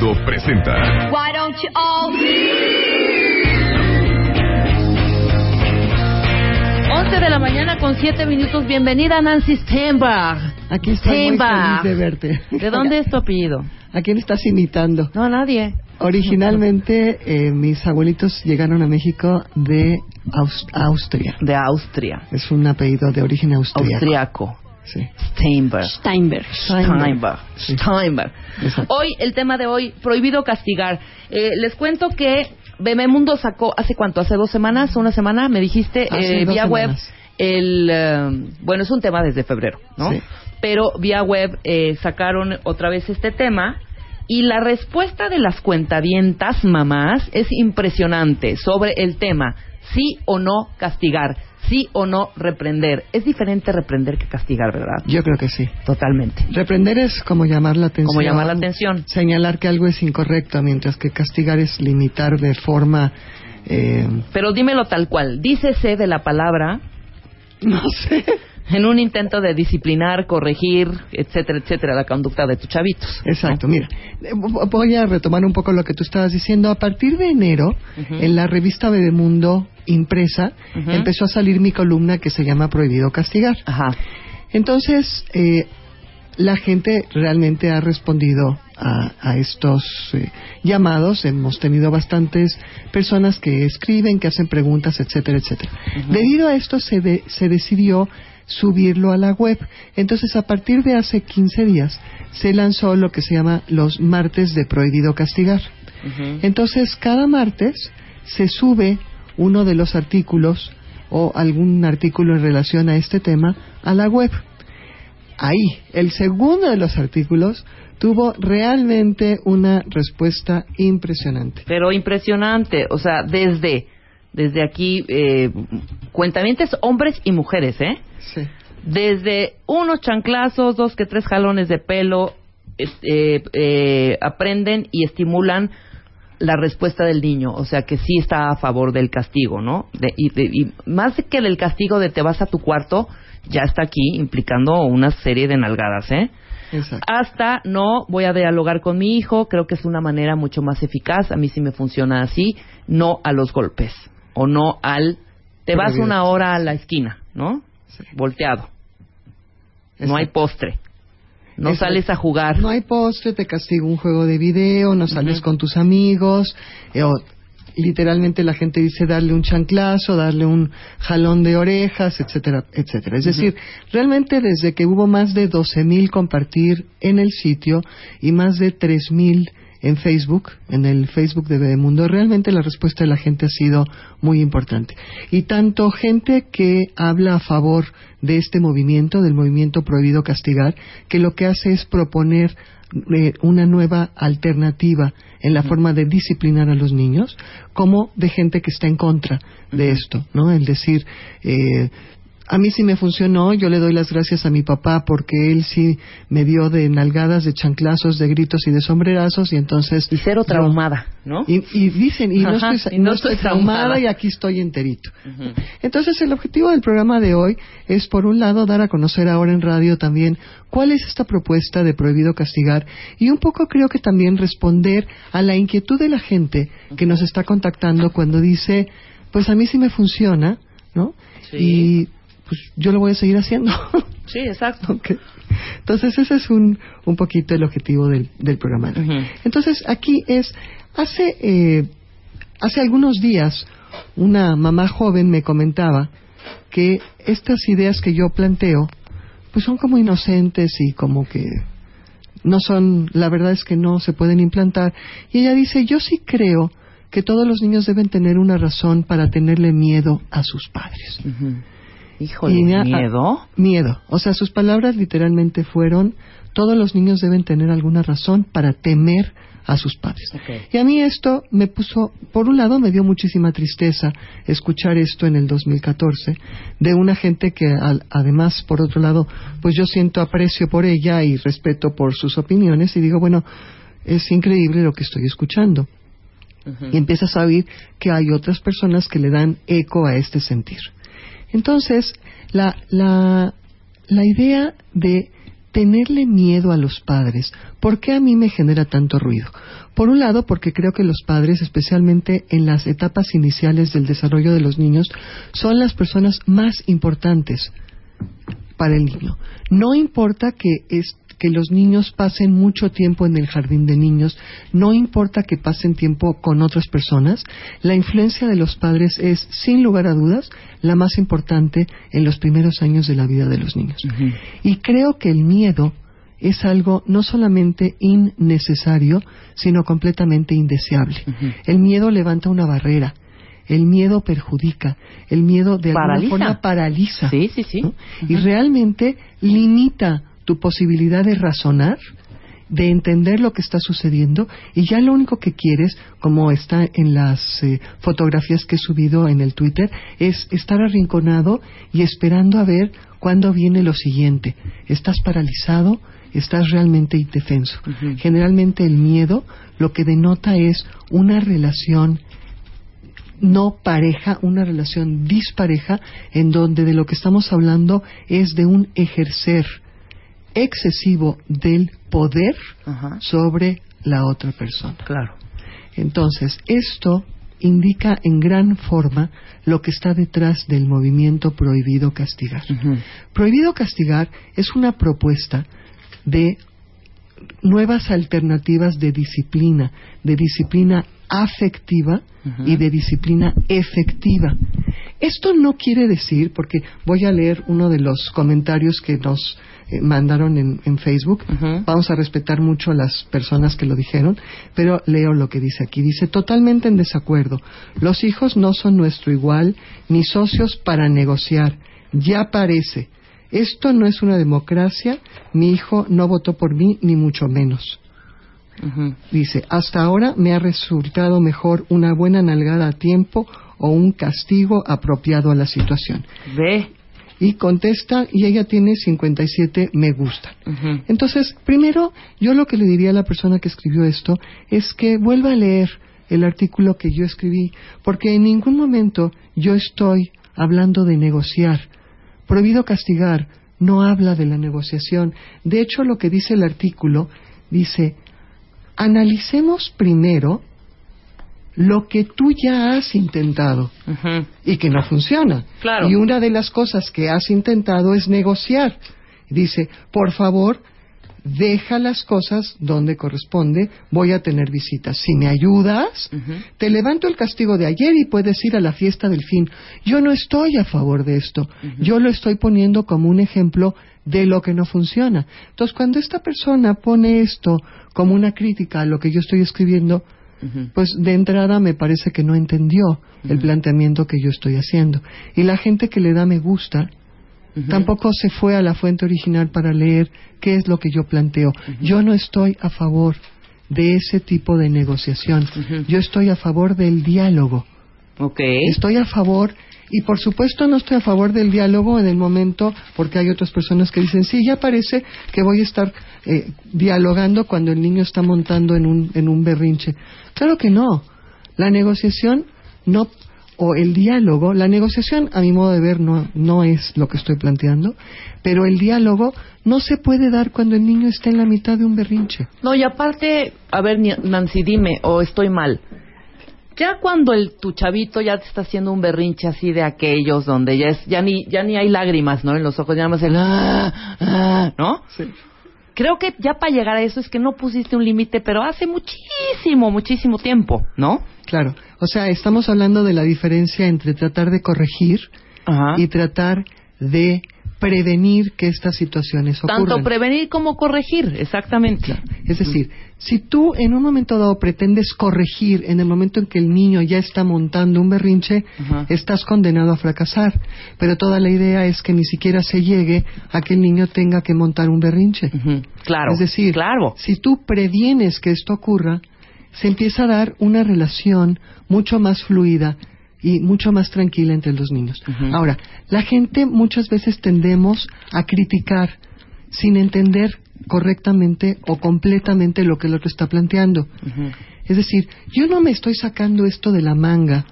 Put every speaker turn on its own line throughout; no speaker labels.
Bebemundo presenta.
Why don't you all
11 de la mañana con 7 minutos. Bienvenida Nancy Steinbach.
Aquí estoy muy
Steinbach.
feliz de verte.
¿De dónde es tu apellido?
¿A quién estás imitando?
No, a nadie.
Originalmente eh, mis abuelitos llegaron a México de Aus- Austria.
De Austria.
Es un apellido de origen austríaco.
Austriaco.
Sí.
Steinberg.
Steinberg.
Steinberg. Steinberg. Hoy, el tema de hoy, prohibido castigar. Eh, les cuento que Bebemundo sacó, ¿hace cuánto? ¿Hace dos semanas? ¿Una semana? Me dijiste, eh, vía web, el... eh, bueno, es un tema desde febrero, ¿no?
Sí.
Pero vía web eh, sacaron otra vez este tema y la respuesta de las cuentavientas mamás es impresionante sobre el tema sí o no castigar, sí o no reprender. Es diferente reprender que castigar, ¿verdad?
Yo creo que sí.
Totalmente.
Reprender es como llamar la atención.
Como llamar la atención.
Señalar que algo es incorrecto, mientras que castigar es limitar de forma... eh,
Pero dímelo tal cual. Dícese de la palabra
no sé.
En un intento de disciplinar, corregir, etcétera, etcétera, la conducta de tus chavitos.
Exacto, mira, eh, vo- voy a retomar un poco lo que tú estabas diciendo. A partir de enero, en la revista Bebemundo impresa, empezó a salir mi columna que se llama Prohibido Castigar.
Ajá.
Entonces, eh, la gente realmente ha respondido a, a estos eh, llamados. Hemos tenido bastantes personas que escriben, que hacen preguntas, etcétera, etcétera. Debido a esto se, de- se decidió subirlo a la web. Entonces, a partir de hace 15 días, se lanzó lo que se llama los martes de prohibido castigar. Entonces, cada martes se sube uno de los artículos o algún artículo en relación a este tema a la web. Ahí, el segundo de los artículos tuvo realmente una respuesta impresionante.
Pero impresionante, o sea, desde desde aquí eh, cuentamientos hombres y mujeres, ¿eh?
Sí.
Desde unos chanclazos, dos que tres jalones de pelo, eh, eh, aprenden y estimulan la respuesta del niño, o sea que sí está a favor del castigo, ¿no? De- y, de- y más que del castigo de te vas a tu cuarto, ya está aquí implicando una serie de nalgadas, ¿eh?
Exacto.
hasta no voy a dialogar con mi hijo, creo que es una manera mucho más eficaz, a mí sí me funciona así, no a los golpes o no al te vas una hora a la esquina, ¿no?
Sí.
Volteado. No hay postre. No sales a jugar.
No hay postre, te castigo un juego de video, no sales con tus amigos, eh, o literalmente la gente dice darle un chanclazo, darle un jalón de orejas, etcétera, etcétera. Es decir, realmente desde que hubo más de 12.000 compartir en el sitio y más de 3.000 en Facebook, en el Facebook de Bebemundo, realmente la respuesta de la gente ha sido muy importante. Y tanto gente que habla a favor de este movimiento, del movimiento prohibido castigar, que lo que hace es proponer eh, una nueva alternativa en la forma de disciplinar a los niños, como de gente que está en contra de esto, ¿no? El decir, eh, a mí sí me funcionó, yo le doy las gracias a mi papá porque él sí me dio de nalgadas, de chanclazos, de gritos y de sombrerazos y entonces...
Y cero traumada, ¿no?
y, y dicen, y no, estoy,
y no
no
estoy
traumada
traumada.
y aquí estoy enterito. Entonces, el objetivo del programa de hoy es, por un lado, dar a conocer ahora en radio también cuál es esta propuesta de prohibido castigar y un poco creo que también responder a la inquietud de la gente que nos está contactando cuando dice, pues a mí sí me funciona, ¿no?
Sí.
Y pues yo lo voy a seguir haciendo.
Sí, exacto.
Entonces, ese es un, un poquito el objetivo del, del programa. de hoy. Entonces, aquí es, hace, eh, hace algunos días, una mamá joven me comentaba que estas ideas que yo planteo, pues son como inocentes y como que no son, la verdad es que no se pueden implantar. Y ella dice, yo sí creo que todos los niños deben tener una razón para tenerle miedo a sus padres.
Ujú. Híjole,
Y mira,
miedo.
Miedo. O sea, sus palabras literalmente fueron, todos los niños deben tener alguna razón para temer a sus padres. Y a mí esto me puso, por un lado me dio muchísima tristeza escuchar esto en el 2014 de una gente que al- además, por otro lado, pues yo siento aprecio por ella y respeto por sus opiniones y digo, bueno, es increíble lo que estoy escuchando. Y empiezas a oír que hay otras personas que le dan eco a este sentir. Entonces, la, la, la idea de tenerle miedo a los padres, ¿por qué a mí me genera tanto ruido? Por un lado, porque creo que los padres, especialmente en las etapas iniciales del desarrollo de los niños, son las personas más importantes para el niño. No importa que, que los niños pasen mucho tiempo en el jardín de niños, no importa que pasen tiempo con otras personas, la influencia de los padres es, sin lugar a dudas, la más importante en los primeros años de la vida de los niños. Y creo que el miedo es algo no solamente innecesario, sino completamente indeseable. El miedo levanta una barrera el miedo perjudica, el miedo de alguna forma paraliza.
Sí, sí, sí.
Y realmente limita tu posibilidad de razonar, de entender lo que está sucediendo y ya lo único que quieres, como está en las eh, fotografías que he subido en el Twitter, es estar arrinconado y esperando a ver cuándo viene lo siguiente. Estás paralizado, estás realmente indefenso. Generalmente el miedo lo que denota es una relación no pareja, una relación dispareja, en donde de lo que estamos hablando es de un ejercer excesivo del poder sobre la otra persona.
Claro.
Entonces, esto indica en gran forma lo que está detrás del movimiento prohibido castigar. Prohibido castigar es una propuesta de nuevas alternativas de disciplina, de disciplina afectiva y de disciplina efectiva. Esto no quiere decir, porque voy a leer uno de los comentarios que nos eh, mandaron en, Facebook, vamos a respetar mucho a las personas que lo dijeron, pero leo lo que dice aquí. Dice, totalmente en desacuerdo, los hijos no son nuestro igual ni socios para negociar, ya parece. Esto no es una democracia, mi hijo no votó por mí, ni mucho menos. Dice, hasta ahora me ha resultado mejor una buena nalgada a tiempo o un castigo apropiado a la situación.
Ve.
Y contesta, y ella tiene 57 me gusta. Entonces, primero, yo lo que le diría a la persona que escribió esto es que vuelva a leer el artículo que yo escribí, porque en ningún momento yo estoy hablando de negociar. Prohibido castigar no habla de la negociación. De hecho, lo que dice el artículo dice, analicemos primero lo que tú ya has intentado y que no funciona. Y una de las cosas que has intentado es negociar. Dice, por favor, deja las cosas donde corresponde, voy a tener visitas. Si me ayudas, te levanto el castigo de ayer y puedes ir a la fiesta del fin. Yo no estoy a favor de esto. Yo lo estoy poniendo como un ejemplo de lo que no funciona. Entonces, cuando esta persona pone esto como una crítica a lo que yo estoy escribiendo, pues de entrada me parece que no entendió el planteamiento que yo estoy haciendo. Y la gente que le da me gusta tampoco se fue a la fuente original para leer qué es lo que yo planteo. Yo no estoy a favor de ese tipo de negociación. Yo estoy a favor del diálogo. Estoy a favor y por supuesto no estoy a favor del diálogo en el momento, porque hay otras personas que dicen, sí, ya parece que voy a estar eh, dialogando cuando el niño está montando en un, en un berrinche. Claro que no. La negociación no o el diálogo, la negociación a mi modo de ver no, no es lo que estoy planteando, pero el diálogo no se puede dar cuando el niño está en la mitad de un berrinche.
No, y aparte, a ver, Nancy, dime, o estoy mal ya cuando el tu chavito ya te está haciendo un berrinche así de aquellos donde ya es ya ni ya ni hay lágrimas no en los ojos ya más el ah, ah, no sí. creo que ya para llegar a eso es que no pusiste un límite pero hace muchísimo muchísimo tiempo no
claro. O sea estamos hablando de la diferencia entre tratar de corregir y tratar de prevenir que estas situaciones ocurran.
Tanto prevenir como corregir, exactamente.
Es decir, si tú en un momento dado pretendes corregir en el momento en que el niño ya está montando un berrinche, estás condenado a fracasar. Pero toda la idea es que ni siquiera se llegue a que el niño tenga que montar un berrinche.
Claro.
Es decir,
claro.
si tú previenes que esto ocurra, se empieza a dar una relación mucho más fluida y mucho más tranquila entre los niños. Ahora, la gente muchas veces tendemos a criticar sin entender correctamente o completamente lo que el otro está planteando. Es decir, yo no me estoy sacando esto de la manga,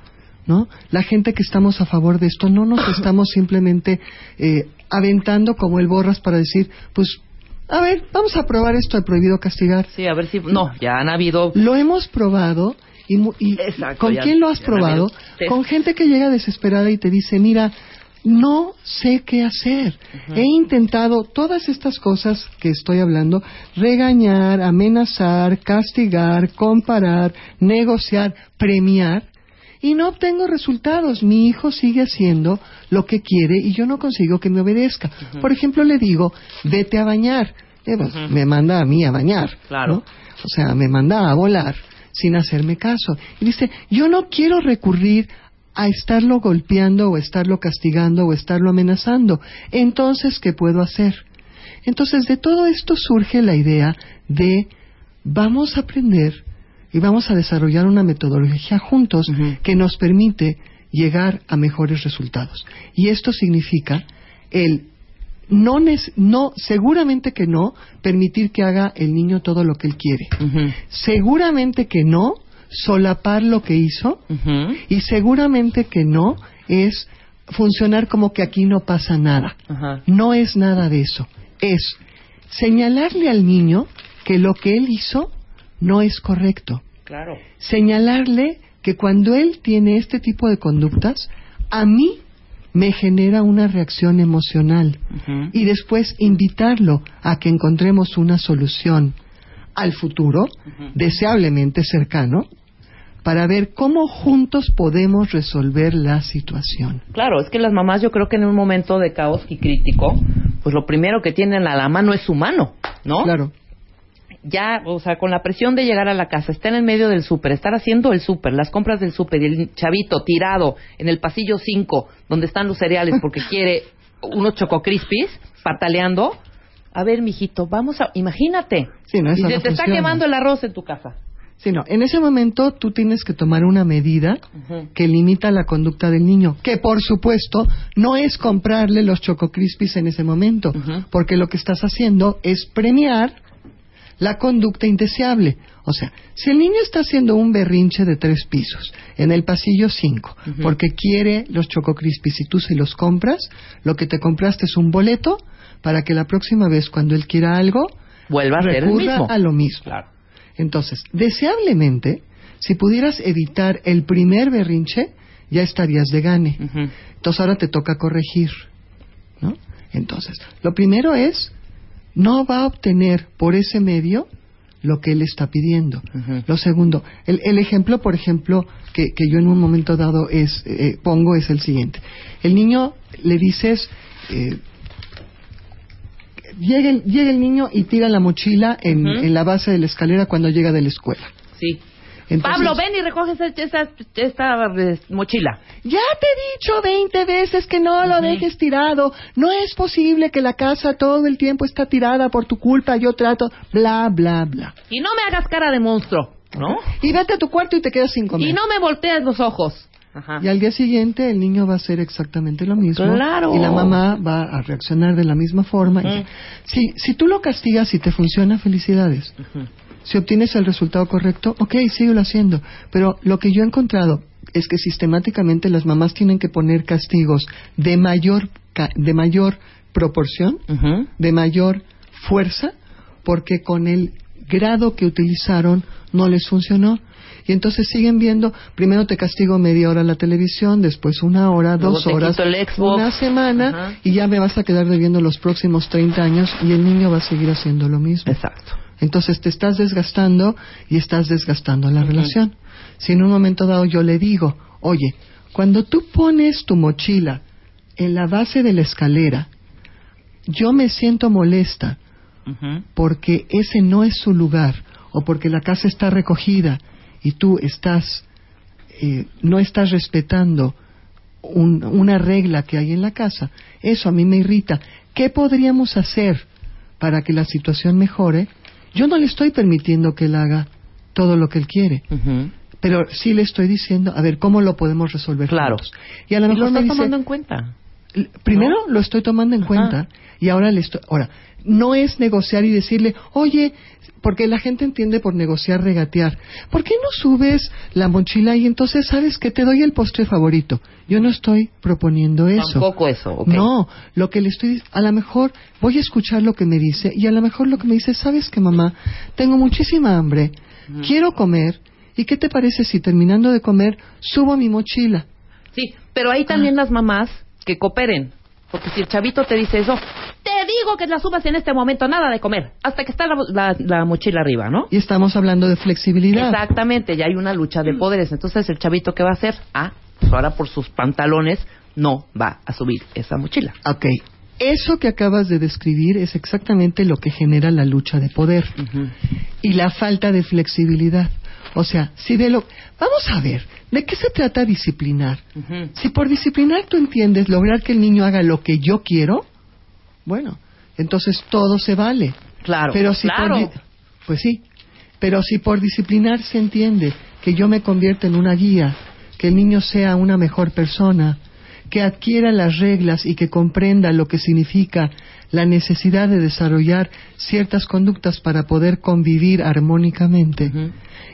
¿no? La gente que estamos a favor de esto no nos estamos simplemente eh, aventando como el borras para decir, pues a ver, vamos a probar esto de prohibido castigar.
Sí, a ver si... No, ya han habido...
Lo hemos probado y, y-
Exacto,
¿con
ya-
quién lo has probado? Con gente que llega desesperada y te dice, mira, no sé qué hacer. He intentado todas estas cosas que estoy hablando, regañar, amenazar, castigar, comparar, negociar, premiar, y no obtengo resultados. Mi hijo sigue haciendo lo que quiere y yo no consigo que me obedezca. Por ejemplo, le digo, vete a bañar. Eh, pues, Me manda a mí a bañar.
Claro.
¿no? O sea, me manda a volar sin hacerme caso. Y dice, yo no quiero recurrir a estarlo golpeando o estarlo castigando o estarlo amenazando. Entonces, ¿qué puedo hacer? Entonces, de todo esto surge la idea de vamos a aprender y vamos a desarrollar una metodología juntos que nos permite llegar a mejores resultados. Y esto significa el no, no, seguramente que no, permitir que haga el niño todo lo que él quiere. Seguramente que no, solapar lo que hizo. Y seguramente que no es funcionar como que aquí no pasa nada. No es nada de eso. Es señalarle al niño que lo que él hizo no es correcto.
Claro.
Señalarle que cuando él tiene este tipo de conductas, a mí me genera una reacción emocional y después invitarlo a que encontremos una solución al futuro, deseablemente cercano, para ver cómo juntos podemos resolver la situación.
Claro, es que las mamás yo creo que en un momento de caos y crítico, pues lo primero que tienen a la mano es su mano, ¿no?
Claro.
Ya, o sea, con la presión de llegar a la casa, estar en el medio del súper, estar haciendo el súper, las compras del súper y el chavito tirado en el pasillo 5, donde están los cereales porque quiere unos chococrispis, pataleando. A ver, mijito, vamos a... Imagínate.
Sí, no,
y
no
te está
funciona.
quemando el arroz en tu casa.
Sí, no, en ese momento tú tienes que tomar una medida que limita la conducta del niño, que por supuesto no es comprarle los Choco Crispies en ese momento, porque lo que estás haciendo es premiar la conducta indeseable. O sea, si el niño está haciendo un berrinche de tres pisos en el pasillo 5,
Ujú.
porque quiere los Choco Crispies y tú se los compras, lo que te compraste es un boleto para que la próxima vez cuando él quiera algo,
Vuelva a ser el mismo.
a lo mismo.
Claro.
Entonces, deseablemente, si pudieras evitar el primer berrinche, ya estarías de gane. Entonces ahora te toca corregir, ¿no? Entonces, lo primero es, no va a obtener por ese medio lo que él está pidiendo. Lo segundo, el, el ejemplo, por ejemplo, que, que yo en un momento dado es, eh, pongo es el siguiente. El niño le dices, eh, llega, el, llega el niño y tira la mochila en, en la base de la escalera cuando llega de la escuela.
Sí.
Entonces,
Pablo, ven y recoge esa, esa- esta, eh, mochila.
Ya te he dicho 20 veces que no lo dejes tirado. No es posible que la casa todo el tiempo está tirada por tu culpa. Yo trato, bla, bla, bla.
Y no me hagas cara de monstruo, ¿no?
Y vete a tu cuarto y te quedas sin comer.
Y no me voltees los ojos. Ajá.
Y al día siguiente el niño va a hacer exactamente lo mismo.
Claro.
Y la mamá va a reaccionar de la misma forma.
Ujú.
Si, si tú lo castigas y te funciona, felicidades. Si obtienes el resultado correcto, ok, síguelo haciendo. Pero lo que yo he encontrado es que sistemáticamente las mamás tienen que poner castigos de mayor, de mayor proporción, de mayor fuerza, porque con el grado que utilizaron no les funcionó. Y entonces siguen viendo, primero te castigo media hora la televisión, después una hora,
Luego
dos horas, una semana,
Ajá.
y ya me vas a quedar debiendo los próximos 30 años y el niño va a seguir haciendo lo mismo.
Exacto.
Entonces te estás desgastando y estás desgastando la relación. Si en un momento dado yo le digo, oye, cuando tú pones tu mochila en la base de la escalera, yo me siento molesta porque ese no es su lugar o porque la casa está recogida y tú estás eh, no estás respetando un- una regla que hay en la casa, eso a mí me irrita. ¿Qué podríamos hacer para que la situación mejore? Yo no le estoy permitiendo que él haga todo lo que él quiere, pero sí le estoy diciendo, a ver, ¿cómo lo podemos resolver
Claro.
juntos? Y a lo
Y lo
mejor me
estás
dice,
tomando en cuenta.
Primero lo estoy tomando en
Ajá.
cuenta y ahora le estoy. Ahora, no es negociar y decirle, oye, porque la gente entiende por negociar regatear. ¿Por qué no subes la mochila y entonces sabes que te doy el postre favorito? Yo no estoy proponiendo eso.
Tampoco eso, ok.
No, lo que le estoy, a lo mejor voy a escuchar lo que me dice y a lo mejor lo que me dice, sabes que mamá, tengo muchísima hambre, quiero comer y qué te parece si terminando de comer subo mi mochila.
Sí, pero ahí también las mamás que cooperen. Porque si el chavito te dice eso, te digo que la subas en este momento, nada de comer, hasta que está la, la- la mochila arriba, ¿no?
Y estamos hablando de flexibilidad.
Exactamente, ya hay una lucha de poderes. Entonces, ¿el chavito qué va a hacer? Ah, pues ahora por sus pantalones no va a subir esa mochila.
Ok, eso que acabas de describir es exactamente lo que genera la lucha de poder y la falta de flexibilidad. O sea, si de lo... Vamos a ver, ¿de qué se trata disciplinar? Si por disciplinar tú entiendes lograr que el niño haga lo que yo quiero, bueno, entonces todo se vale.
Claro,
Pero si por
claro.
di- pues sí, pero si por disciplinar se entiende que yo me convierta en una guía, que el niño sea una mejor persona, que adquiera las reglas y que comprenda lo que significa la necesidad de desarrollar ciertas conductas para poder convivir armónicamente.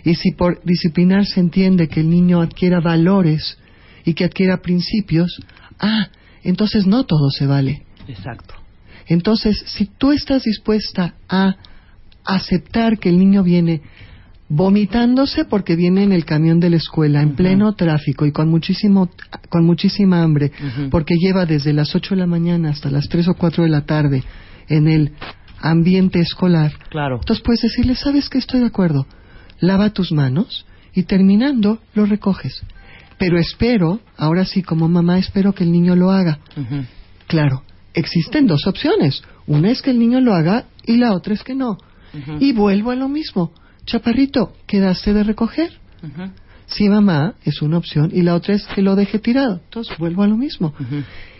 Y si por disciplinar se entiende que el niño adquiera valores y que adquiera principios, ah, entonces no todo se vale.
Exacto.
Entonces, si tú estás dispuesta a aceptar que el niño viene vomitándose porque viene en el camión de la escuela en pleno tráfico y con muchísimo con muchísima hambre porque lleva desde las 8 de la mañana hasta las 3 o 4 de la tarde en el ambiente escolar.
Claro.
Entonces puedes decirle, ¿sabes que estoy de acuerdo? Lava tus manos y terminando lo recoges. Pero espero, ahora sí como mamá espero que el niño lo haga. Claro, existen dos opciones. Una es que el niño lo haga y la otra es que no. Y vuelvo a lo mismo. Chaparrito, quedaste de recoger.
Ujú.
Sí, mamá, es una opción. Y la otra es que lo deje tirado. Entonces vuelvo a lo mismo.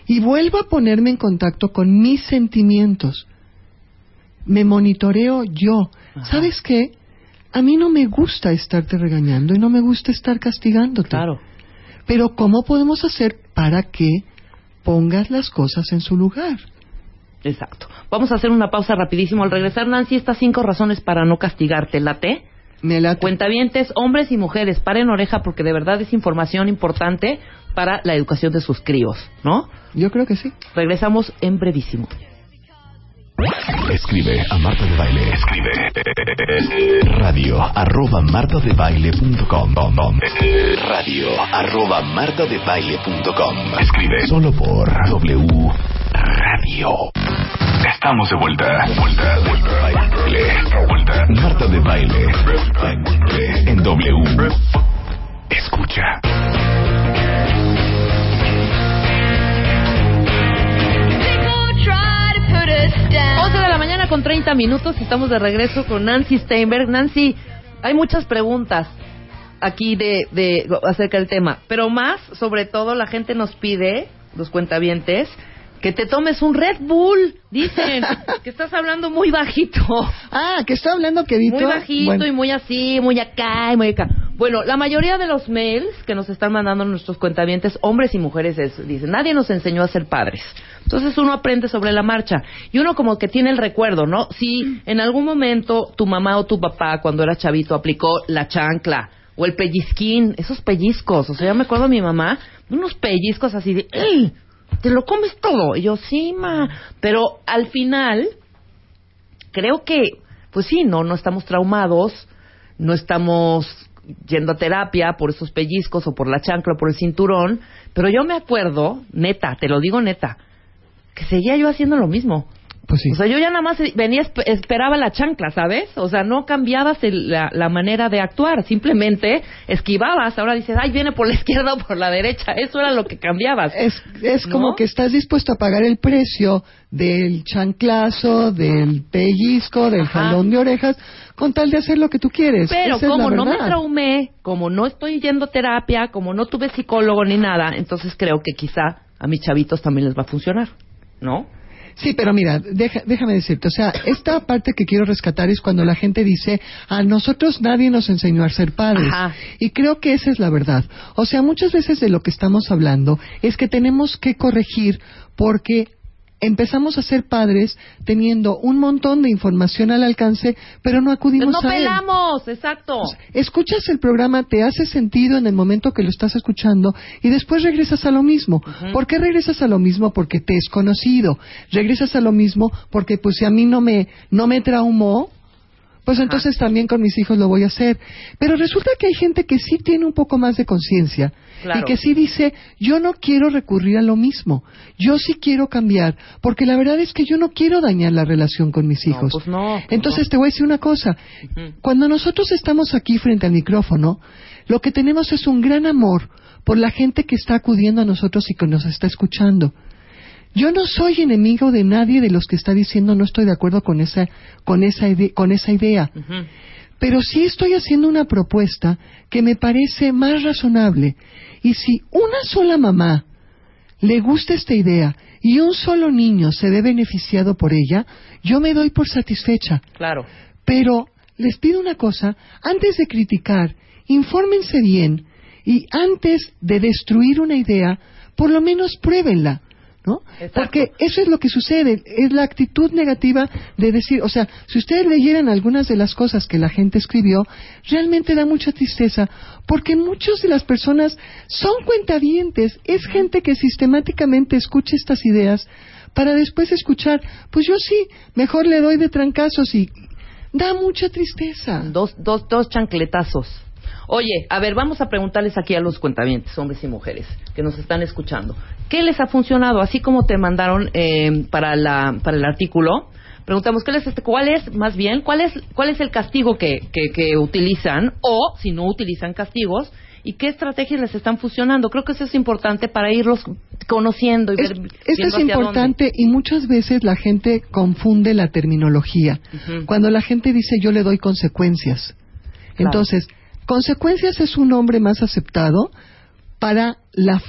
Y vuelvo a ponerme en contacto con mis sentimientos. Me monitoreo yo. ¿Sabes qué? A mí no me gusta estarte regañando y no me gusta estar castigándote.
Claro.
Pero ¿cómo podemos hacer para que pongas las cosas en su lugar?
Exacto. Vamos a hacer una pausa rapidísimo. Al regresar, Nancy, estas cinco razones para no castigarte. ¿Late?
Me la
Cuentavientes, hombres y mujeres, paren oreja porque de verdad es información importante para la educación de sus críos, ¿no?
Yo creo que sí.
Regresamos en brevísimo.
Escribe a Marta de Baile. Escribe radio arroba martadebaile.com radio arroba martadebaile.com Escribe solo por W Radio. Estamos de vuelta. Vuelta, vuelta. Vuelta. Marta de Baile. En W. Escucha.
11 de la mañana con 30 minutos y estamos de regreso con Nancy Steinberg. Nancy, hay muchas preguntas aquí de, de acerca del tema, pero más, sobre todo, la gente nos pide, los cuentavientes, que te tomes un Red Bull. Dicen que estás hablando muy bajito.
Ah, que está hablando quedito.
Muy bajito
Bueno,
y muy así, muy acá y muy acá. Bueno, la mayoría de los mails que nos están mandando nuestros cuentavientes, hombres y mujeres, es, dicen, nadie nos enseñó a ser padres. Entonces uno aprende sobre la marcha. Y uno como que tiene el recuerdo, ¿no? Si en algún momento tu mamá o tu papá, cuando era chavito, aplicó la chancla o el pellizquín, esos pellizcos. O sea, yo me acuerdo de mi mamá, unos pellizcos así de, ¡Ey! ¿Te lo comes todo? Y yo, sí, ma. Pero al final, creo que, pues sí, no, no estamos traumados, no estamos yendo a terapia por esos pellizcos o por la chancla o por el cinturón, pero yo me acuerdo, neta, te lo digo neta, que seguía yo haciendo lo mismo.
Pues sí.
O sea, yo ya nada más venía, esp- esperaba la chancla, ¿sabes? O sea, no cambiabas el- la, la manera de actuar, simplemente esquivabas. Ahora dices, ay, viene por la izquierda o por la derecha. Eso era lo que cambiabas.
es, es
¿No?
como que estás dispuesto a pagar el precio del chanclazo, del pellizco, del
Ajá.
jalón de orejas, con tal de hacer lo que tú quieres.
Pero
Esa
como no me traumé, como no estoy yendo a terapia, como no tuve psicólogo ni nada, entonces creo que quizá a mis chavitos también les va a funcionar, ¿no?
Sí, pero mira, deja- déjame decirte, o sea, esta parte que quiero rescatar es cuando la gente dice, a nosotros nadie nos enseñó a ser padres.
Ajá.
Y creo que esa es la verdad. O sea, muchas veces de lo que estamos hablando es que tenemos que corregir porque empezamos a ser padres teniendo un montón de información al alcance, pero no acudimos
no
a él.
pelamos, exacto.
Escuchas el programa, te hace sentido en el momento que lo estás escuchando y después regresas a lo mismo. ¿Por qué regresas a lo mismo? Porque te es conocido. Regresas a lo mismo porque pues si a mí no me no me traumó, pues entonces también con mis hijos lo voy a hacer. Pero resulta que hay gente que sí tiene un poco más de conciencia
Claro.
y que sí dice, yo no quiero recurrir a lo mismo, yo sí quiero cambiar, porque la verdad es que yo no quiero dañar la relación con mis
No,
hijos.
pues no, pues
Entonces
no.
te voy a decir una cosa, cuando nosotros estamos aquí frente al micrófono, lo que tenemos es un gran amor por la gente que está acudiendo a nosotros y que nos está escuchando. Yo no soy enemigo de nadie de los que está diciendo no estoy de acuerdo con esa, con esa, ide- con esa idea. Pero sí estoy haciendo una propuesta que me parece más razonable. Y si una sola mamá le gusta esta idea y un solo niño se ve beneficiado por ella, yo me doy por satisfecha.
Claro.
Pero les pido una cosa, antes de criticar, infórmense bien y antes de destruir una idea, por lo menos pruébenla, ¿no?
Exacto.
Porque eso es lo que sucede, es la actitud negativa de decir, o sea, si ustedes leyeran algunas de las cosas que la gente escribió, realmente da mucha tristeza, porque muchas de las personas son cuentavientes, es gente que sistemáticamente escucha estas ideas para después escuchar, pues yo sí, mejor le doy de trancazos y da mucha tristeza.
Dos, dos, dos chancletazos. Oye, a ver, vamos a preguntarles aquí a los cuentavientes, hombres y mujeres, que nos están escuchando. ¿Qué les ha funcionado? Así como te mandaron eh, para, la, para el artículo, preguntamos, ¿qué les, este, ¿cuál es, más bien, cuál es, cuál es el castigo que, que, que utilizan? O, si no utilizan castigos, ¿y qué estrategias les están funcionando? Creo que eso es importante para irlos conociendo y
Es-
ver
esto es importante y muchas veces la gente confunde la terminología. Cuando la gente dice yo le doy consecuencias.
Claro.
Entonces, consecuencias es un nombre más aceptado para la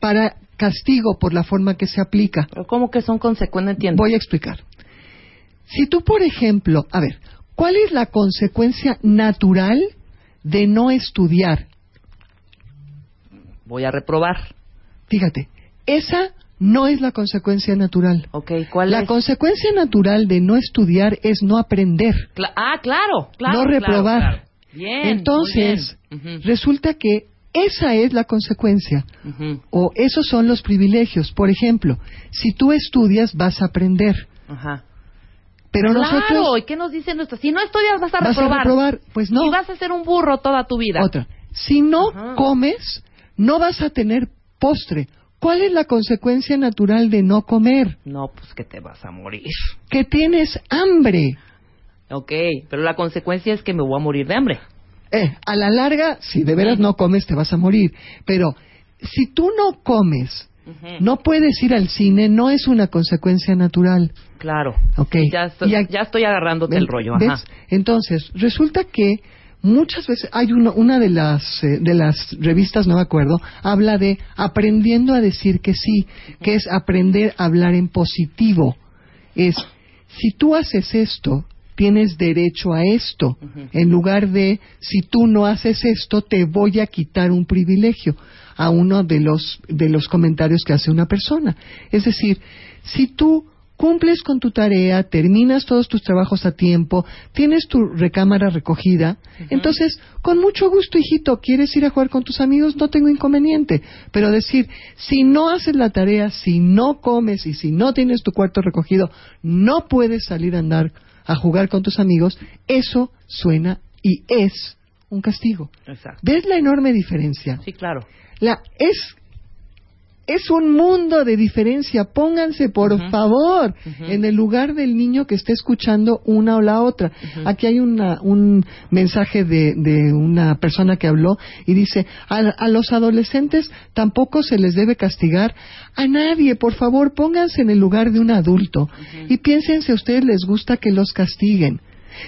para castigo por la forma que se aplica.
Pero ¿Cómo que son consecuentes? No entiendo.
Voy a explicar. Si tú, por ejemplo, a ver, ¿cuál es la consecuencia natural de no estudiar?
Voy a reprobar.
Fíjate, esa no es la consecuencia natural.
Ok, ¿cuál
La
es?
consecuencia natural de no estudiar es no aprender,
Cla- ah, claro, claro.
no reprobar.
claro. Bien.
Entonces, resulta que esa es la consecuencia, o esos son los privilegios. Por ejemplo, si tú estudias vas a aprender,
Ajá.
pero
claro,
nosotros
¿y qué nos dicen nuestros? Si no estudias vas a
vas a
reprobar.
reprobar. Pues no.
Y vas a ser un burro toda tu vida.
Otra, si no
Ajá.
comes, no vas a tener postre. ¿Cuál es la consecuencia natural de no comer?
No, pues que te vas a morir.
Que tienes hambre.
Ok, pero la consecuencia es que me voy a morir de hambre.
Eh, a la larga, si de veras no comes, te vas a morir. Pero si tú no comes, no puedes ir al cine, no es una consecuencia natural.
Claro.
Ok.
Sí, ya, estoy, ya estoy agarrándote el rollo.
Entonces, resulta que muchas veces hay uno- una de las eh, de las revistas, no me acuerdo, habla de aprendiendo a decir que sí, que es aprender a hablar en positivo. Es si tú haces esto, tienes derecho a esto, en lugar de si tú no haces esto, te voy a quitar un privilegio a uno de los de los comentarios que hace una persona. Es decir, si tú cumples con tu tarea, terminas todos tus trabajos a tiempo, tienes tu recámara recogida, entonces, con mucho gusto, hijito, ¿quieres ir a jugar con tus amigos? No tengo inconveniente. Pero decir, si no haces la tarea, si no comes y si no tienes tu cuarto recogido, no puedes salir a andar a jugar con tus amigos, eso suena y es un castigo.
Exacto.
¿Ves la enorme diferencia?
Sí, claro.
La, es, es un mundo de diferencia. Pónganse, por favor, en el lugar del niño que esté escuchando una o la otra. Aquí hay una, un mensaje de, de una persona que habló y dice, a, a los adolescentes tampoco se les debe castigar a nadie. Por favor, pónganse en el lugar de un adulto y piensen si a ustedes les gusta que los castiguen.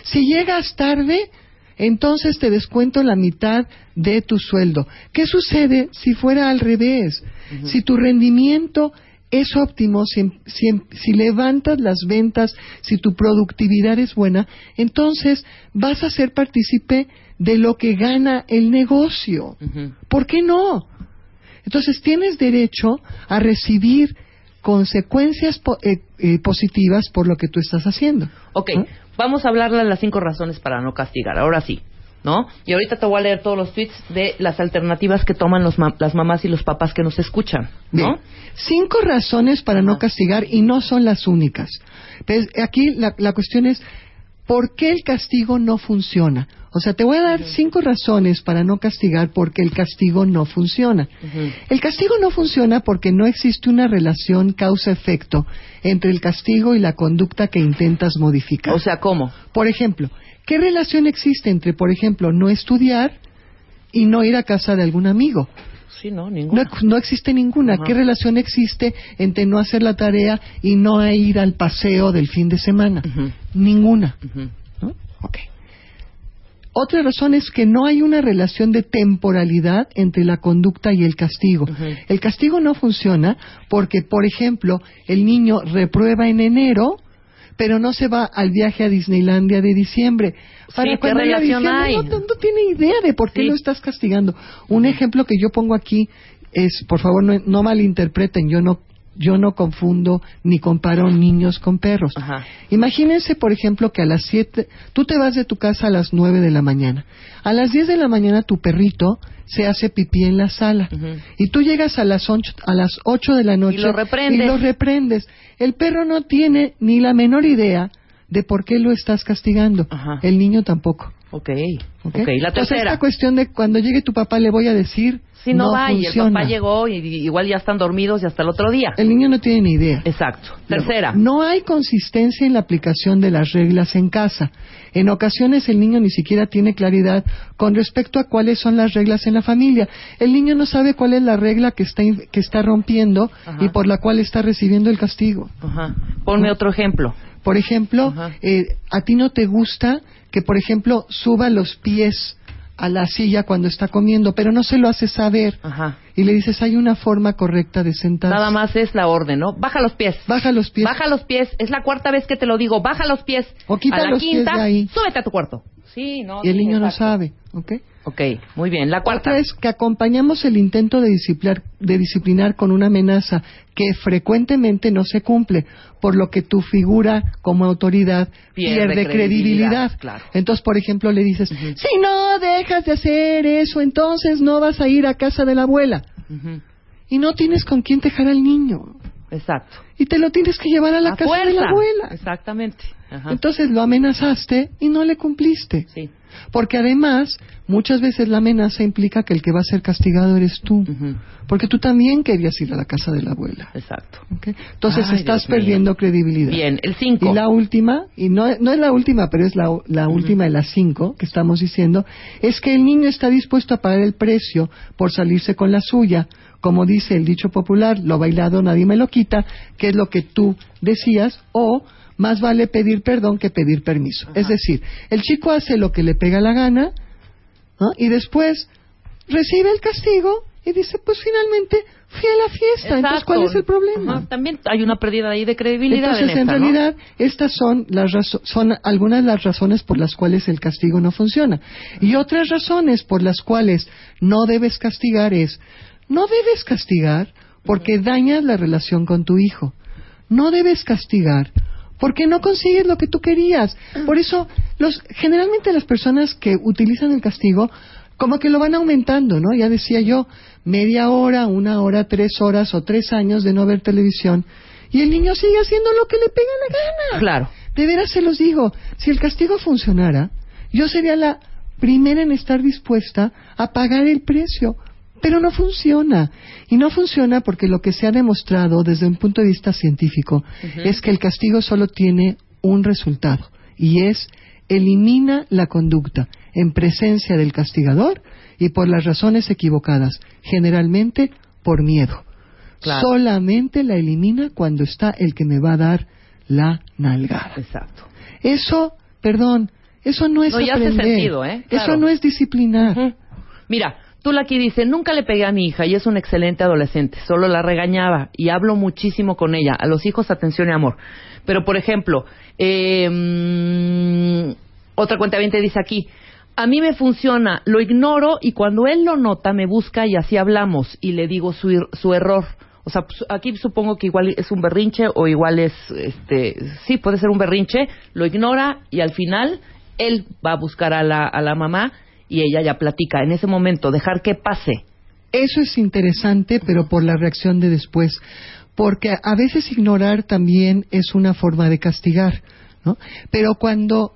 Si llegas tarde, entonces te descuento la mitad de tu sueldo. ¿Qué sucede si fuera al revés? Si tu rendimiento es óptimo si, si, si, levantas las ventas, si tu productividad es buena, entonces vas a ser partícipe de lo que gana el negocio. ¿Por qué no? Entonces tienes derecho a recibir consecuencias eh, eh, positivas por lo que tú estás haciendo.
Ok, vamos a hablarle de las cinco razones para no castigar. Ahora sí, ¿no? Y ahorita te voy a leer todos los tweets de las alternativas que toman los las mamás y los papás que nos escuchan, ¿no?
Cinco razones para no castigar y no son las únicas. Pues, aquí la, la cuestión es, ¿por qué el castigo no funciona? O sea, te voy a dar cinco razones para no castigar porque el castigo no funciona. El castigo no funciona porque no existe una relación causa-efecto entre el castigo y la conducta que intentas modificar.
O sea, ¿cómo?
Por ejemplo, ¿qué relación existe entre, por ejemplo, no estudiar y no ir a casa de algún amigo?
Sí, no, ninguna.
No, existe ninguna. ¿Qué relación existe entre no hacer la tarea y no ir al paseo del fin de semana? Ninguna. ¿No? Okay. Otra razón es que no hay una relación de temporalidad entre la conducta y el castigo. El castigo no funciona porque, por ejemplo, el niño reprueba en enero, pero no se va al viaje a Disneylandia de diciembre.
Para ¿qué relación hay?
No, tiene idea de por qué lo estás castigando. Un ejemplo que yo pongo aquí es, por favor, no, no malinterpreten, yo no yo no confundo ni comparo niños con perros. Imagínense, por ejemplo, que a las 7, tú te vas de tu casa a las 9 de la mañana. A las 10 de la mañana tu perrito se hace pipí en la sala. Y tú llegas a las, 8, a las 8 de la noche
y lo, reprendes.
y lo reprendes. El perro no tiene ni la menor idea de por qué lo estás castigando. El niño tampoco.
Ok. okay. La tercera.
esta cuestión de cuando llegue tu papá le voy a decir.
Si no, va y el papá llegó y igual ya están dormidos y hasta el otro día.
El niño no tiene ni idea.
Exacto. Tercera.
No hay consistencia en la aplicación de las reglas en casa. En ocasiones el niño ni siquiera tiene claridad con respecto a cuáles son las reglas en la familia. El niño no sabe cuál es la regla que está, que está rompiendo y por la cual está recibiendo el castigo.
Ajá. Ponme otro ejemplo.
Por ejemplo, eh, a ti no te gusta que, por ejemplo, suba los pies a la silla cuando está comiendo, pero no se lo hace saber. Ajá. Y le dices, hay una forma correcta de sentarse.
Nada más es la orden, ¿no? Baja los pies.
Baja los pies.
Baja los pies. Es la cuarta vez que te lo digo. Baja los pies.
O quita a la quinta, ahí.
Súbete a tu cuarto. Sí, no.
Y el niño no sabe, ¿ok?
Ok, muy bien. La cuarta
Otra es que acompañamos el intento de disciplinar, de disciplinar con una amenaza que frecuentemente no se cumple, por lo que tu figura como autoridad pierde, credibilidad. Entonces, por ejemplo, le dices, si no dejas de hacer eso, entonces no vas a ir a casa de la abuela. Y no tienes con quién dejar al niño.
Exacto.
Y te lo tienes que llevar a la casa de la abuela.
Exactamente.
Entonces lo amenazaste y no le cumpliste.
Sí.
Porque además, muchas veces la amenaza implica que el que va a ser castigado eres tú. Porque tú también querías ir a la casa de la abuela.
Exacto.
Entonces estás perdiendo credibilidad.
Bien, el 5.
Y la última, y no, no es la última, pero es la, la última de las cinco que estamos diciendo, es que el niño está dispuesto a pagar el precio por salirse con la suya. Como dice el dicho popular, lo bailado nadie me lo quita, que es lo que tú decías, o más vale pedir perdón que pedir permiso. Es decir, el chico hace lo que le pega la gana y después recibe el castigo y dice, pues finalmente fui a la fiesta. Entonces, ¿cuál es el problema?
También hay una pérdida ahí de credibilidad.
Entonces, en, realidad, estas son, las son algunas de las razones por las cuales el castigo no funciona. Y otras razones por las cuales no debes castigar es, no debes castigar porque dañas la relación con tu hijo. No debes castigar porque no consigues lo que tú querías. Por eso, los, generalmente las personas que utilizan el castigo, como que lo van aumentando, ¿no? Ya decía yo, media hora, una hora, tres horas o tres años de no ver televisión, y el niño sigue haciendo lo que le pega la gana.
Claro.
De veras se los digo, si el castigo funcionara, yo sería la primera en estar dispuesta a pagar el precio, pero no funciona. Y no funciona porque lo que se ha demostrado desde un punto de vista científico es que el castigo solo tiene un resultado y es elimina la conducta en presencia del castigador y por las razones equivocadas, generalmente por miedo. Solamente la elimina cuando está el que me va a dar la nalgada.
Exacto.
Eso, perdón, eso no es
no,
aprender.
Hace sentido, ¿eh?
Eso no es disciplinar.
Mira, Tulaki dice, nunca le pegué a mi hija y es un excelente adolescente, solo la regañaba y hablo muchísimo con ella. A los hijos atención y amor. Pero, por ejemplo, eh, mm, otra cuenta bien te dice aquí, a mí me funciona, lo ignoro y cuando él lo nota me busca y así hablamos y le digo su, su error. O sea, pues, aquí supongo que igual es un berrinche o igual es, este, sí, puede ser un berrinche, lo ignora y al final él va a buscar a la, a la mamá y ella ya platica. En ese momento, dejar que pase.
Eso es interesante, pero por la reacción de después. Porque a veces ignorar también es una forma de castigar, ¿no? Pero cuando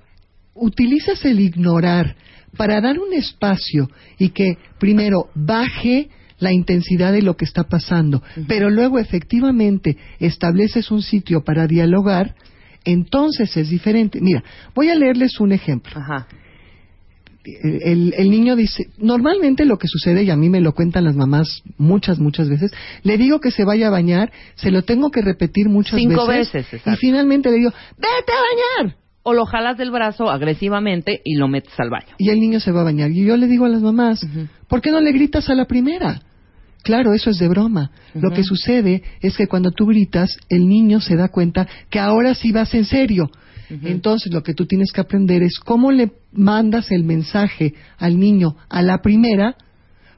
utilizas el ignorar para dar un espacio y que primero baje la intensidad de lo que está pasando, pero luego efectivamente estableces un sitio para dialogar, entonces es diferente. Mira, voy a leerles un ejemplo.
Ajá.
El, el niño dice, normalmente lo que sucede, y a mí me lo cuentan las mamás muchas, muchas veces, le digo que se vaya a bañar, se lo tengo que repetir muchas
Cinco
veces,
veces,
y
exacto.
finalmente le digo, vete a bañar.
O lo jalas del brazo agresivamente y lo metes al baño.
Y el niño se va a bañar. Y yo le digo a las mamás. ¿por qué no le gritas a la primera? Claro, eso es de broma. Lo que sucede es que cuando tú gritas, el niño se da cuenta que ahora sí vas en serio. Entonces, lo que tú tienes que aprender es cómo le mandas el mensaje al niño a la primera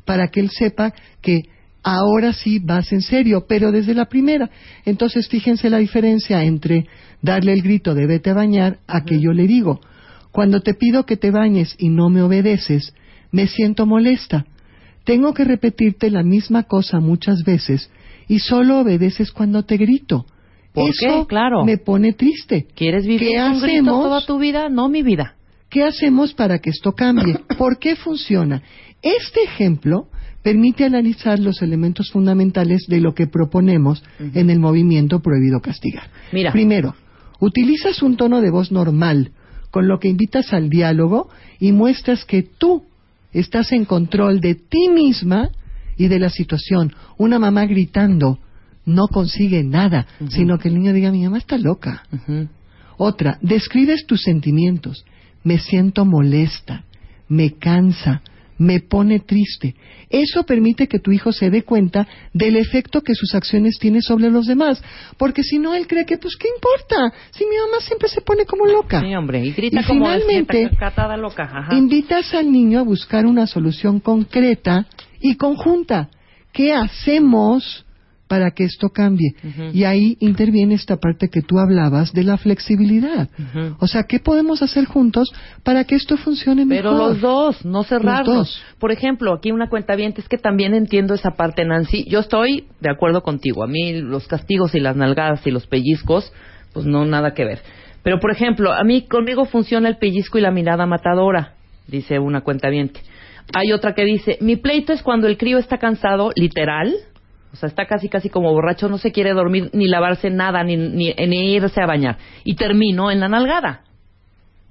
para que él sepa que ahora sí vas en serio, pero desde la primera. Entonces, fíjense la diferencia entre darle el grito de vete a bañar a que yo le digo, cuando te pido que te bañes y no me obedeces, me siento molesta. Tengo que repetirte la misma cosa muchas veces y solo obedeces cuando te grito.
¿Por
Eso
qué? Claro.
me pone triste.
¿Quieres vivir
¿Qué
con gritos
hacemos?
toda tu vida? No, mi vida.
¿Qué hacemos para que esto cambie? ¿Por qué funciona? Este ejemplo permite analizar los elementos fundamentales de lo que proponemos en el movimiento prohibido castigar.
Mira.
Primero, utilizas un tono de voz normal, con lo que invitas al diálogo y muestras que tú estás en control de ti misma y de la situación. Una mamá gritando no consigue nada, sino que el niño diga, mi mamá está loca. Otra, describes tus sentimientos. Me siento molesta, me cansa, me pone triste. Eso permite que tu hijo se dé cuenta del efecto que sus acciones tienen sobre los demás. Porque si no, él cree que, pues, ¿qué importa? Si mi mamá siempre se pone como loca.
Sí, hombre. Y grita
Y
como
finalmente,
loca. Ajá.
Invitas al niño a buscar una solución concreta y conjunta. ¿Qué hacemos para que esto cambie? Y ahí interviene esta parte que tú hablabas de la flexibilidad. O sea, ¿qué podemos hacer juntos para que esto funcione
Pero
mejor?
los dos, no
dos.
Por ejemplo, aquí una cuenta bien, es que también entiendo esa parte, Nancy. Yo estoy de acuerdo contigo. A mí los castigos y las nalgadas y los pellizcos, pues no, nada que ver. Pero, por ejemplo, a mí conmigo funciona el pellizco y la mirada matadora, dice una cuenta Hay otra que dice, mi pleito es cuando el crío está cansado, literal, o sea, está casi casi como borracho, no se quiere dormir ni lavarse nada, ni, ni, ni irse a bañar. Y termino en la nalgada.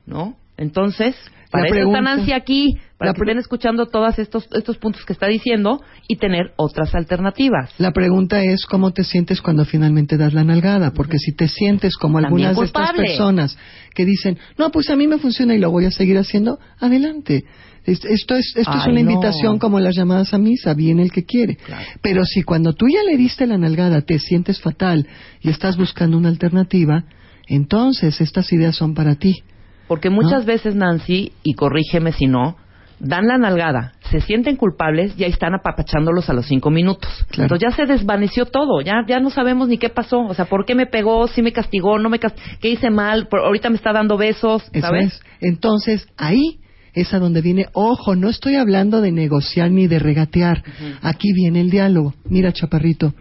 ¿No? Entonces, para
La
eso
pregunta-
está Nancy aquí, para
la
que estén escuchando todos estos, estos puntos que está diciendo y tener otras alternativas.
La pregunta es cómo te sientes cuando finalmente das la nalgada, porque si te sientes como algunas de estas personas que dicen, no, pues a mí me funciona y lo voy a seguir haciendo, adelante. Es- Esto es, esto es una
no.
invitación como las llamadas a misa, bien el que quiere.
Claro.
Pero si cuando tú ya le diste la nalgada te sientes fatal y estás buscando una alternativa, entonces estas ideas son para ti.
Porque muchas veces, Nancy, y corrígeme si no, dan la nalgada, se sienten culpables y ahí están apapachándolos a los cinco minutos.
Claro.
Entonces ya se desvaneció todo, ya, ya no sabemos ni qué pasó. O sea, ¿por qué me pegó? ¿Sí me castigó? ¿No me castigó? ¿Qué hice mal? Por- ahorita me está dando besos,
Eso
¿sabes?
es. Entonces, ahí es a donde viene, ojo, no estoy hablando de negociar ni de regatear. Aquí viene el diálogo. Mira, chaparrito,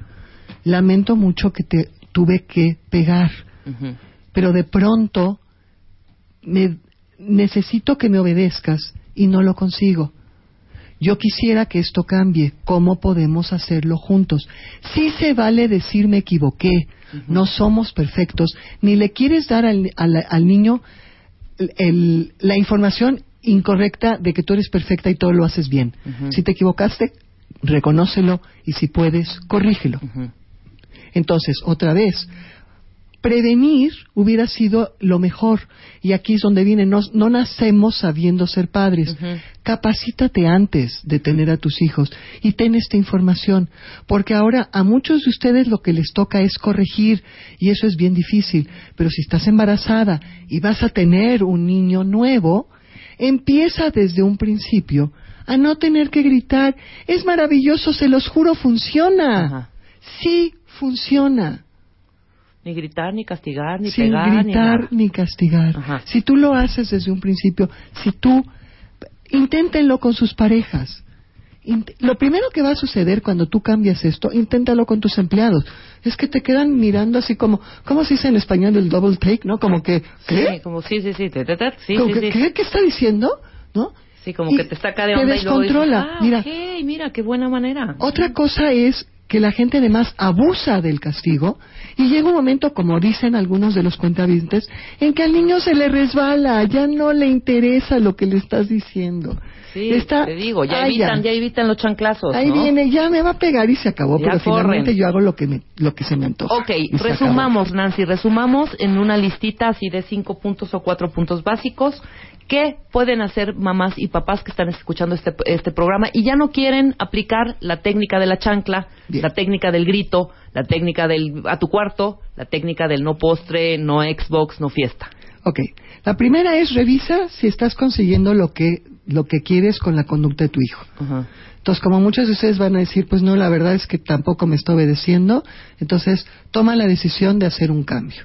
lamento mucho que te tuve que pegar, pero de pronto me necesito que me obedezcas y no lo consigo. Yo quisiera que esto cambie. ¿Cómo podemos hacerlo juntos? Sí se vale decir me equivoqué. No somos perfectos. Ni le quieres dar al, al- al niño el- el- la información incorrecta de que tú eres perfecta y todo lo haces bien. Si te equivocaste, reconócelo y si puedes, corrígelo. Entonces, otra vez, prevenir hubiera sido lo mejor. Y aquí es donde viene, no, no nacemos sabiendo ser padres. Capacítate antes de tener a tus hijos y ten esta información, porque ahora a muchos de ustedes lo que les toca es corregir y eso es bien difícil. Pero si estás embarazada y vas a tener un niño nuevo, empieza desde un principio a no tener que gritar. Es maravilloso, se los juro, funciona.
Ajá.
Sí, funciona.
Ni gritar, ni castigar, ni
sin
pegar, ni
gritar
nada.
ni castigar.
Ajá.
Si tú lo haces desde un principio, si tú inténtenlo con sus parejas. Lo primero que va a suceder cuando tú cambias esto, inténtalo con tus empleados. Es que te quedan mirando así como, ¿cómo se dice en español el double take? ¿No? Como que, ¿qué?
Sí, como sí, sí, sí, te, te, te, sí,
Como
sí,
que,
sí.
¿qué? ¿Qué está diciendo? ¿No?
Sí, como
Y
que te saca de
te
onda y luego dices,
descontrola.
ah,
Mira.
ok, mira, qué buena manera.
Otra cosa es que la gente además abusa del castigo y llega un momento, como dicen algunos de los cuentavientes, en que al niño se le resbala, ya no le interesa lo que le estás diciendo.
Sí,
Está-
te digo, ya evitan, ya evitan los chanclazos,
Ahí
¿no?
viene, ya me va a pegar y se acabó,
Ya
pero
corren.
finalmente yo hago lo que, me, lo que se me antoja.
Ok, resumamos, Nancy, resumamos en una listita así de cinco puntos o cuatro puntos básicos que pueden hacer mamás y papás que están escuchando este, este programa y ya no quieren aplicar la técnica de la chancla,
Bien.
la técnica del grito, la técnica del a tu cuarto, la técnica del no postre, no Xbox, no fiesta.
Ok, la primera es revisa si estás consiguiendo lo que, lo que quieres con la conducta de tu hijo. Entonces, como muchos de ustedes van a decir, pues no, la verdad es que tampoco me está obedeciendo, entonces toma la decisión de hacer un cambio.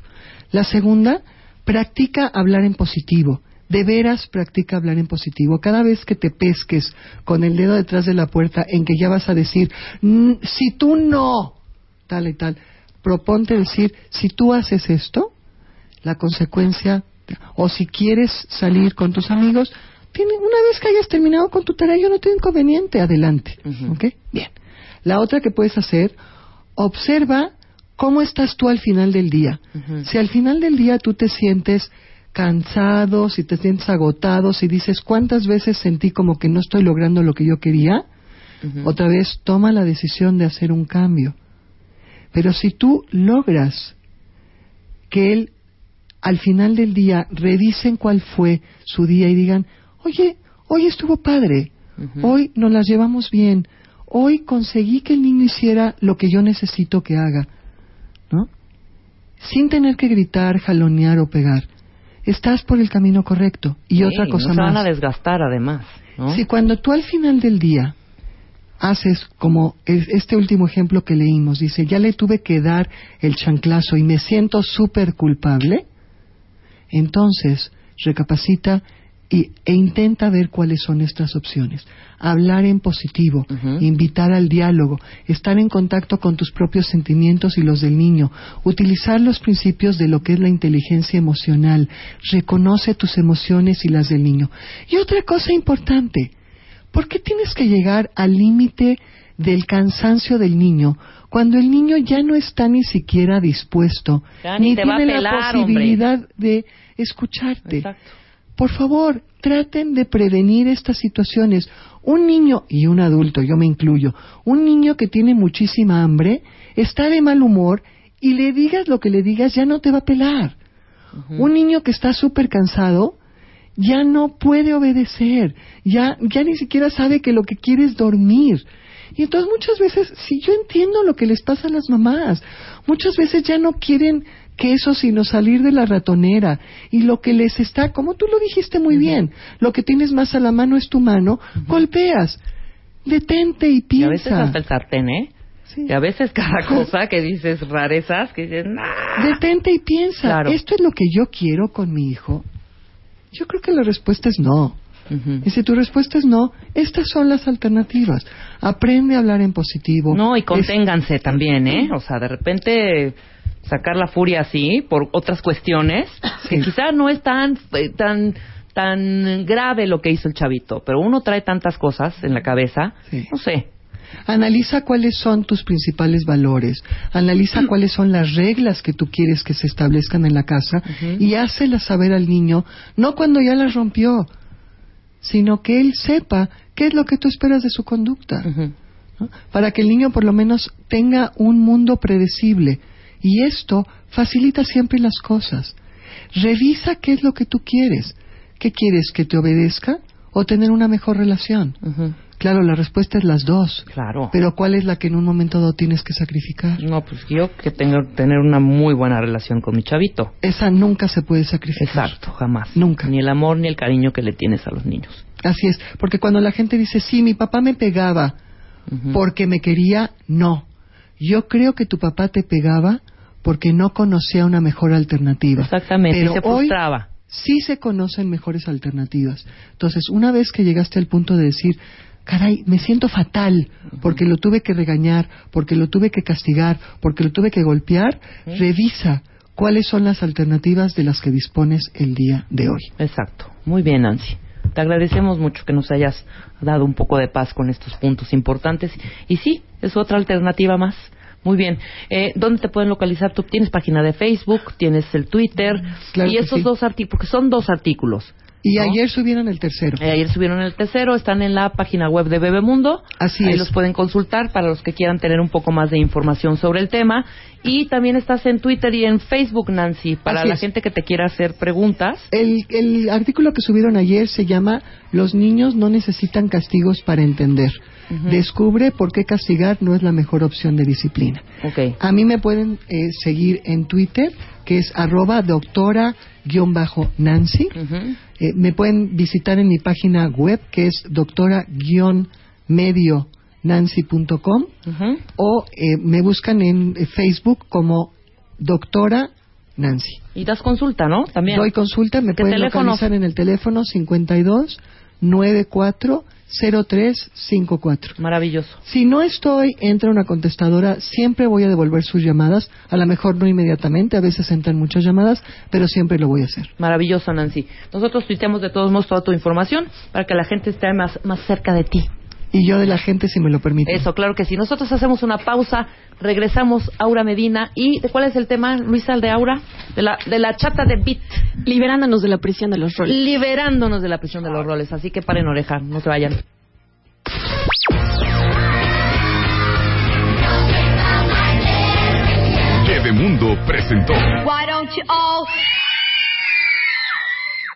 La segunda, practica hablar en positivo. De veras practica hablar en positivo. Cada vez que te pesques con el dedo detrás de la puerta en que ya vas a decir, "Mm, si tú no, tal y tal, proponte decir, si tú haces esto, la consecuencia, o si quieres salir con tus amigos, tiene, una vez que hayas terminado con tu tarea, yo no tengo inconveniente, adelante. Bien. La otra que puedes hacer, observa cómo estás tú al final del día. Si al final del día tú te sientes cansado, si te sientes agotado, si dices cuántas veces sentí como que no estoy logrando lo que yo quería, otra vez toma la decisión de hacer un cambio. Pero si tú logras que él al final del día revisen cuál fue su día y digan, oye, hoy estuvo padre, hoy nos las llevamos bien, hoy conseguí que el niño hiciera lo que yo necesito que haga, ¿no? Sin tener que gritar, jalonear o pegar. Estás por el camino correcto. Y
Sí,
otra cosa
no se
más.
van a desgastar además, ¿no?
Si cuando tú al final del día haces como es- este último ejemplo que leímos, dice, ya le tuve que dar el chanclazo y me siento súper culpable, entonces recapacita y, e intenta ver cuáles son estas opciones. Hablar en positivo, invitar al diálogo, estar en contacto con tus propios sentimientos y los del niño, utilizar los principios de lo que es la inteligencia emocional, reconoce tus emociones y las del niño. Y otra cosa importante, ¿por qué tienes que llegar al límite del cansancio del niño cuando el niño ya no está ni siquiera dispuesto,
Ya ni
tiene la
hombre.
posibilidad de escucharte?
Exacto.
Por favor, traten de prevenir estas situaciones. Un niño, y un adulto, yo me incluyo, un niño que tiene muchísima hambre, está de mal humor y le digas lo que le digas, ya no te va a pelar. Un niño que está súper cansado, ya no puede obedecer, ya, ya ni siquiera sabe que lo que quiere es dormir. Y entonces muchas veces, si yo entiendo lo que les pasa a las mamás, muchas veces ya no quieren queso sino salir de la ratonera. Y lo que les está, como tú lo dijiste muy bien, lo que tienes más a la mano es tu mano, golpeas. Detente y
Y a
piensa.
veces hasta el sartén, ¿eh?
Sí.
Y a veces cada cosa que dices rarezas, que dices, nah.
Detente y piensa.
Claro.
¿Esto es lo que yo quiero con mi hijo? Yo creo que la respuesta es no. Y si tu respuesta es no, estas son las alternativas. Aprende a hablar en positivo.
No, y
Es-
conténganse también, ¿eh? O sea, de repente sacar la furia así por otras cuestiones, que
Sí.
quizá no es tan, eh, tan, tan grave lo que hizo el chavito, pero uno trae tantas cosas en la cabeza,
Sí.
no sé.
Analiza cuáles son tus principales valores. Analiza cuáles son las reglas que tú quieres que se establezcan en la casa y hácelas saber al niño, no cuando ya las rompió, sino que él sepa qué es lo que tú esperas de su conducta. Para que el niño por lo menos tenga un mundo predecible. Y esto facilita siempre las cosas. Revisa qué es lo que tú quieres. ¿Qué quieres? ¿Que te obedezca o tener una mejor relación? Claro, la respuesta es las dos.
Claro.
Pero ¿cuál es la que en un momento dado tienes que sacrificar?
No, pues yo que tengo tener una muy buena relación con mi chavito.
Esa nunca se puede sacrificar.
Exacto, jamás.
Nunca.
Ni el amor ni el cariño que le tienes a los niños.
Así es, porque cuando la gente dice, sí, mi papá me pegaba porque me quería, no. Yo creo que tu papá te pegaba porque no conocía una mejor alternativa.
Exactamente,
Pero
y se
hoy sí se conocen mejores alternativas. Entonces, una vez que llegaste al punto de decir, caray, me siento fatal porque lo tuve que regañar, porque lo tuve que castigar, porque lo tuve que golpear, revisa cuáles son las alternativas de las que dispones el día de hoy.
Exacto. Muy bien, Nancy. Te agradecemos mucho que nos hayas dado un poco de paz con estos puntos importantes. Y sí, es otra alternativa más. Muy bien. Eh, ¿Dónde te pueden localizar? Tú tienes página de Facebook, tienes el Twitter.
Claro
y
sí.
dos artículos, porque son dos artículos.
Y
¿no?
ayer subieron el tercero.
Eh, ayer subieron el tercero, están en la página web de Bebemundo.
Así
Ahí
es.
los pueden consultar para los que quieran tener un poco más de información sobre el tema. Y también estás en Twitter y en Facebook, Nancy, para
Así
la
es.
gente que te quiera hacer preguntas.
El, el artículo que subieron ayer se llama Los niños no necesitan castigos para entender. Descubre por qué castigar no es la mejor opción de disciplina.
Ok.
A mí me pueden eh, seguir en Twitter, que es arroba doctora-nancy.
Ujú.
Eh, me pueden visitar en mi página web, que es doctora-medionancy.com
Ujú.
o eh, me buscan en eh, Facebook como doctora Nancy.
Y das consulta, ¿no? También.
Doy consulta, me
¿Qué
pueden
teléfono?
localizar en el teléfono 52 94 0354.
Maravilloso.
Si no estoy, entra una contestadora, siempre voy a devolver sus llamadas, a lo mejor no inmediatamente, a veces entran muchas llamadas, pero siempre lo voy a hacer.
Maravilloso, Nancy. Nosotros tuiteamos de todos modos toda tu información para que la gente esté más, más cerca de ti.
Y yo de la gente, si me lo permite.
Eso, claro que sí. Nosotros hacemos una pausa, regresamos Aura Medina. ¿Y de cuál es el tema, Luisa, el de Aura? De la, de la chata de Beat,
Liberándonos de la prisión de los roles.
liberándonos de la prisión de los roles. Así que paren oreja, no se vayan.
Bebemundo presentó
Why don't you all